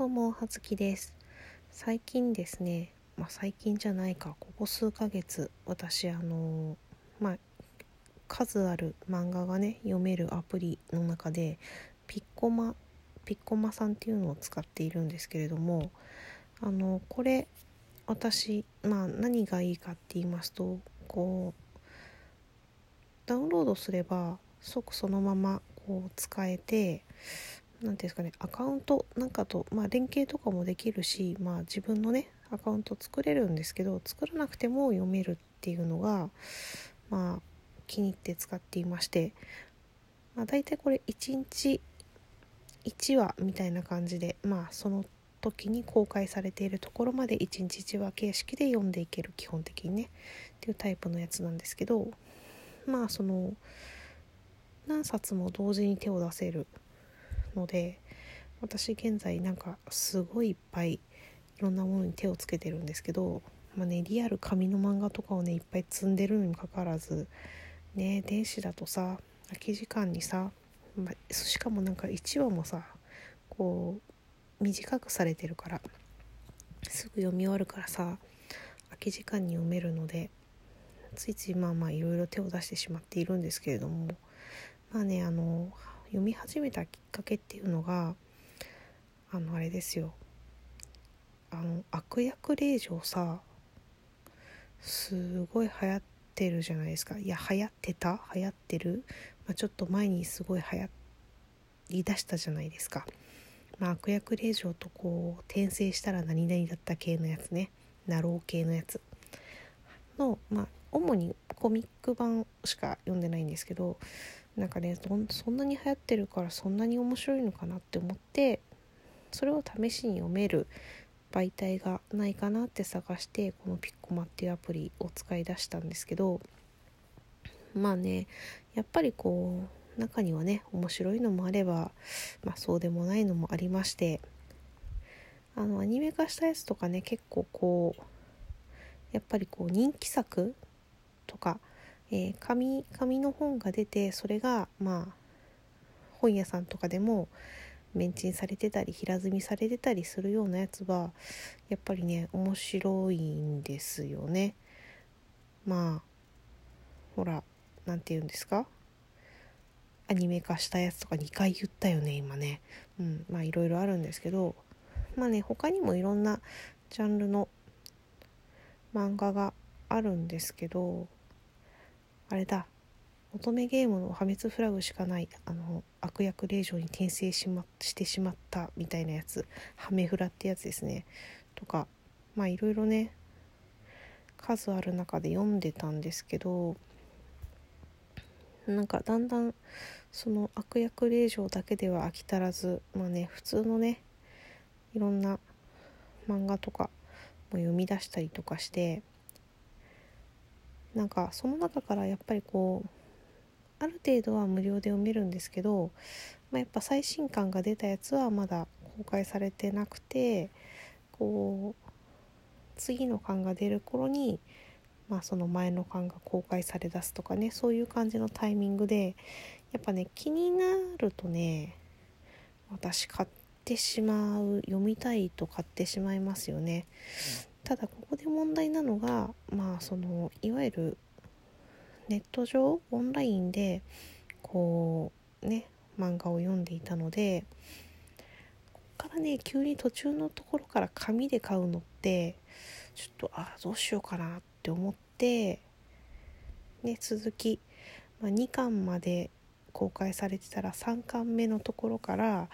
どうも、はずきです。最近ですね、まあ最近じゃないか、ここ数ヶ月、私、あの、まあ、数ある漫画がね、読めるアプリの中で、ピッコマ、ピッコマさんっていうのを使っているんですけれども、あの、これ、私、まあ何がいいかって言いますと、こう、ダウンロードすれば、即そのままこう使えて、何ていうんですかねアカウントなんかと、まあ、連携とかもできるし、まあ、自分のねアカウント作れるんですけど作らなくても読めるっていうのがまあ気に入って使っていまして、まあ、大体これ1日1話みたいな感じでまあその時に公開されているところまで1日1話形式で読んでいける基本的にねっていうタイプのやつなんですけどまあその何冊も同時に手を出せるので私現在なんかすごいいっぱいいろんなものに手をつけてるんですけど、まあね、リアル紙の漫画とかをねいっぱい積んでるにもかかわらずね電子だとさ空き時間にさ、まあ、しかもなんか1話もさこう短くされてるからすぐ読み終わるからさ空き時間に読めるのでついついまあまあいろいろ手を出してしまっているんですけれどもまあねあの読み始めたきっかけっていうのがあのあれですよ。あの悪役令嬢さすごい流行ってるじゃないですか。いや流行ってた？流行ってる、まあ、ちょっと前にすごい流行りだしたじゃないですか、まあ、悪役令嬢とこう転生したら何々だった系のやつね。ナロー系のやつ。のまあ主にコミック版しか読んでないんですけどなんかねそんなに流行ってるからそんなに面白いのかなって思ってそれを試しに読める媒体がないかなって探してこのピッコマっていうアプリを使い出したんですけどまあねやっぱりこう中にはね面白いのもあれば、まあ、そうでもないのもありましてあのアニメ化したやつとかね結構こうやっぱりこう人気作とかえー、紙紙の本が出てそれがまあ本屋さんとかでもメンチンされてたり平積みされてたりするようなやつはやっぱりね面白いんですよね。まあほら何て言うんですか？アニメ化したやつとか2回言ったよね今ね。うんまあいろいろあるんですけどまあね他にもいろんなジャンルの漫画があるんですけどあれだ。乙女ゲームの破滅フラグしかないあの悪役令嬢に転生し,、ま、してしまったみたいなやつ。ハメフラってやつですね。とかまあいろいろね。数ある中で読んでたんですけどなんかだんだんその悪役令嬢だけでは飽き足らずまあね普通のねいろんな漫画とかも読み出したりとかしてなんかその中からやっぱりこうある程度は無料で読めるんですけど、まあ、やっぱ最新刊が出たやつはまだ公開されてなくてこう次の巻が出る頃に、まあ、その前の巻が公開されだすとかねそういう感じのタイミングでやっぱね気になるとね私買ってしまう読みたいと買ってしまいますよね。ただここで問題なのがまあそのいわゆるネット上オンラインでこうね漫画を読んでいたのでここからね急に途中のところから紙で買うのってちょっとああどうしようかなって思ってね続き、まあ、2巻まで公開されてたら3巻目のところから、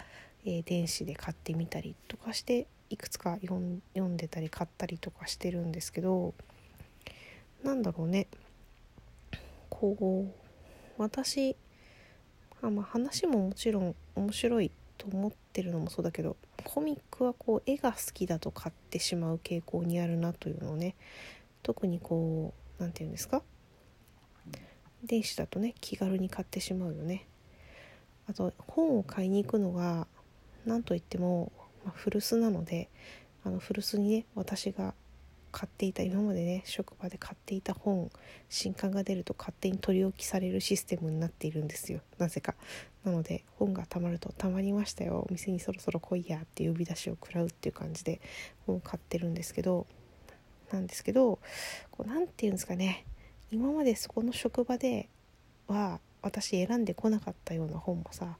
えー、電子で買ってみたりとかしていくつか読んでたり買ったりとかしてるんですけどなんだろうね。こう私あ、まあ、話ももちろん面白いと思ってるのもそうだけどコミックはこう絵が好きだと買ってしまう傾向にあるなというのをね特にこう何て言うんですか？電子だとね気軽に買ってしまうよね。あと本を買いに行くのが何といってもまあ、古巣なのであの古巣にね私が買っていた今までね職場で買っていた本新刊が出ると勝手に取り置きされるシステムになっているんですよ。なぜか。なので本がたまると「たまりましたよ。お店にそろそろ来いや」って呼び出しを食らうっていう感じで本を買ってるんですけどなんですけど何て言うんですかね。今までそこの職場では私選んでこなかったような本もさ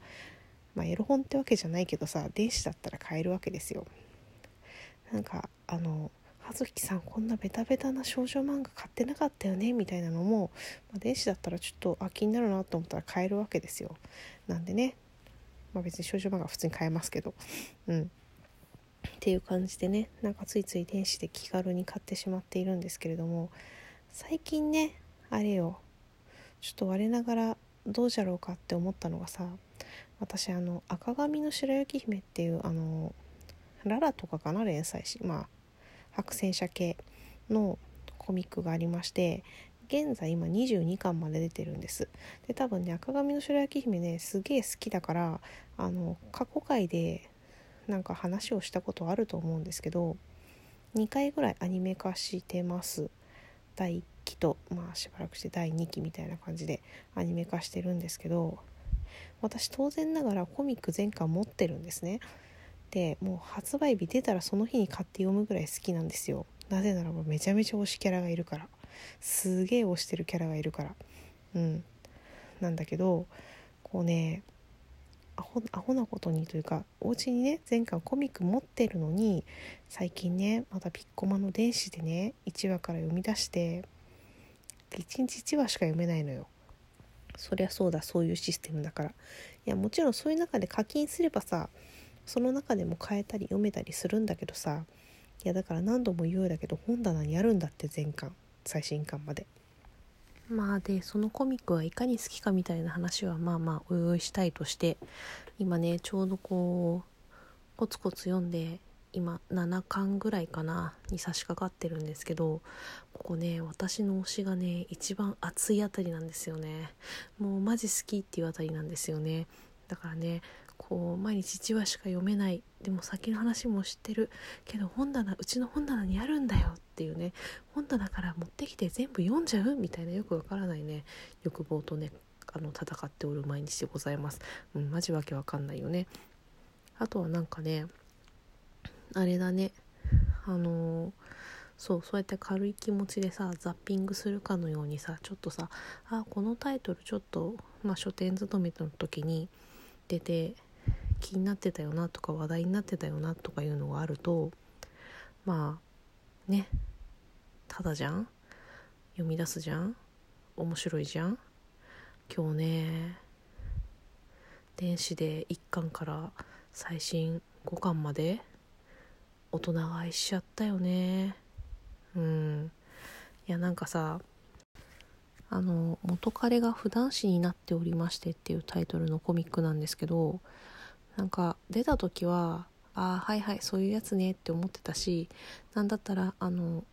まあエロ本ってわけじゃないけどさ電子だったら買えるわけですよ。なんかあの葉月さんこんなベタベタな少女漫画買ってなかったよねみたいなのも、まあ、電子だったらちょっとあ気になるなと思ったら買えるわけですよ。なんでね、まあ、別に少女漫画普通に買えますけど。うん。っていう感じでねなんかついつい電子で気軽に買ってしまっているんですけれども最近ねあれよちょっと我ながらどうじゃろうかって思ったのがさ私あの赤髪の白雪姫っていうあのララとかかな連載しまあ白戦車系のコミックがありまして現在今22巻まで出てるんです。で多分ね赤髪の白雪姫ねすげえ好きだからあの過去回でなんか話をしたことあると思うんですけど2回ぐらいアニメ化してます。第1期とまあしばらくして第2期みたいな感じでアニメ化してるんですけど私当然ながらコミック全巻持ってるんですね。でもう発売日出たらその日に買って読むぐらい好きなんですよ。なぜならばめちゃめちゃ推しキャラがいるから。すげえ推してるキャラがいるから。うん。なんだけどこうねアホアホなことにというかお家にね前回コミック持ってるのに最近ねまたピッコマの電子でね1話から読み出して1日1話しか読めないのよ。そりゃそうだそういうシステムだから。いやもちろんそういう中で課金すればさその中でも変えたり読めたりするんだけどさいやだから何度も言うようだけど本棚にあるんだって全巻。最新巻まで。まあでそのコミックはいかに好きかみたいな話はまあまあおいおいしたいとして今ねちょうどこうコツコツ読んで今7巻ぐらいかなに差し掛かってるんですけどここね私の推しがね一番熱いあたりなんですよね。もうマジ好きっていうあたりなんですよね。だからねこう毎日1話しか読めない。でも先の話も知ってる。けど本棚うちの本棚にあるんだよ。っていうね。本棚から持ってきて全部読んじゃう？みたいな。よくわからないね。欲望とねあの戦っておる毎日でございます。うん、マジわけわかんないよね。あとはなんかねあれだね。あの、そうそうやって軽い気持ちでさザッピングするかのようにさちょっとさあこのタイトルちょっと、まあ、書店勤めの時に出て気になってたよなとか話題になってたよなとかいうのがあるとまあねただじゃん？読み出すじゃん？面白いじゃん？今日ね電子で1巻から最新5巻まで大人買いしちゃったよね。うん。いやなんかさあの元彼が普段子になっておりましてっていうタイトルのコミックなんですけどなんか出た時はああはいはいそういうやつねって思ってたしなんだったらあの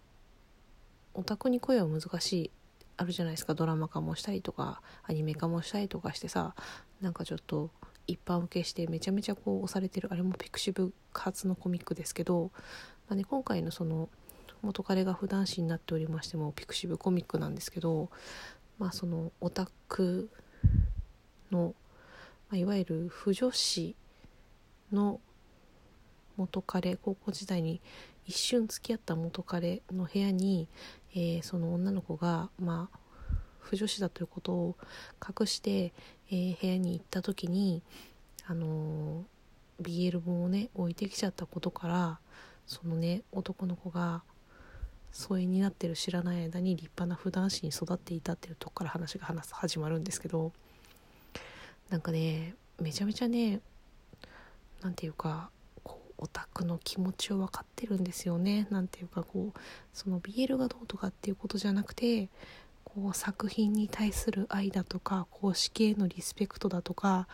オタクに声は難しいあるじゃないですか。ドラマ化もしたりとかアニメ化もしたりとかしてさなんかちょっと一般受けしてめちゃめちゃこう押されてるあれもピクシブ発のコミックですけど、まあね、今回のその元彼が普段子になっておりましてもピクシブコミックなんですけどまあそのオタクの、まあ、いわゆる腐女子の元彼高校時代に一瞬付き合った元彼の部屋に、えー、その女の子がまあ不女子だということを隠して、えー、部屋に行った時にあのー、BL 本をね置いてきちゃったことからそのね男の子が疎遠になってる知らない間に立派な普段子に育っていたっていうとこから話が話始まるんですけどなんかねめちゃめちゃね何て言うかこうオタクの気持ちを分かってるんですよね。何て言うかこうその BL がどうとかっていうことじゃなくてこう作品に対する愛だとか公式へのリスペクトだとか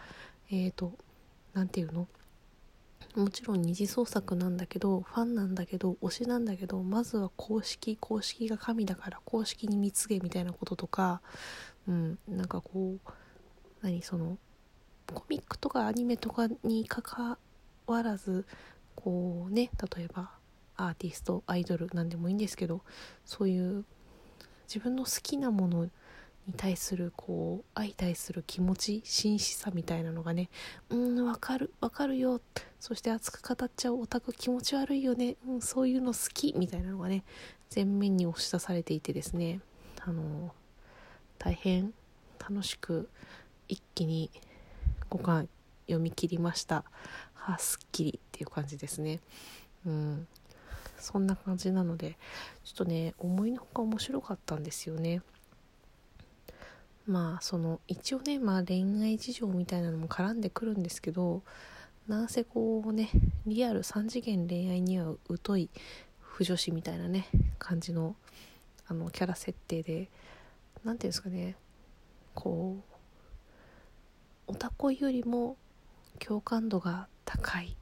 えっ、ー、と何て言うの？もちろん二次創作なんだけどファンなんだけど推しなんだけどまずは公式公式が神だから公式に貢げみたいなこととかうんなんかこう何そのコミックとかアニメとかにかかわらずこうね例えばアーティストアイドルなんでもいいんですけどそういう自分の好きなものに対するこう相対する気持ち真摯さみたいなのがねうんわかるわかるよ。そして熱く語っちゃうオタク気持ち悪いよね、うん、そういうの好きみたいなのがね前面に押し出されていてですね。あの大変楽しく一気に5巻読み切りました。はあすっきりっていう感じですね。うん。そんな感じなのでちょっとね思いのほか面白かったんですよね。まあその一応ねまあ恋愛事情みたいなのも絡んでくるんですけどなんせこうねリアル3次元恋愛には疎い腐女子みたいなね感じのあのキャラ設定で何ていうんですかねこうオタコよりも共感度が高い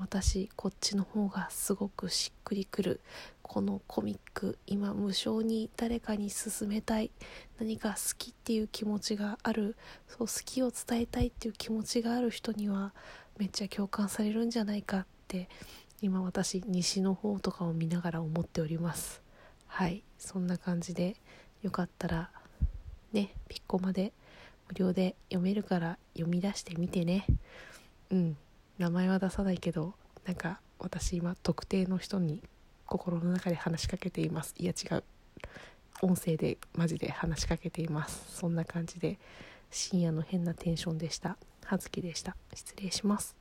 私こっちの方がすごくしっくりくるこのコミック。今無償に誰かに勧めたい。何か好きっていう気持ちがある。そう好きを伝えたいっていう気持ちがある人にはめっちゃ共感されるんじゃないかって。今私西の方とかを見ながら思っております。はい。そんな感じでよかったらねピッコマで無料で読めるから読み出してみてね。うん。名前は出さないけどなんか私今特定の人に心の中で話しかけています。いや違う。音声でマジで話しかけています。そんな感じで深夜の変なテンションでした。葉月でした。失礼します。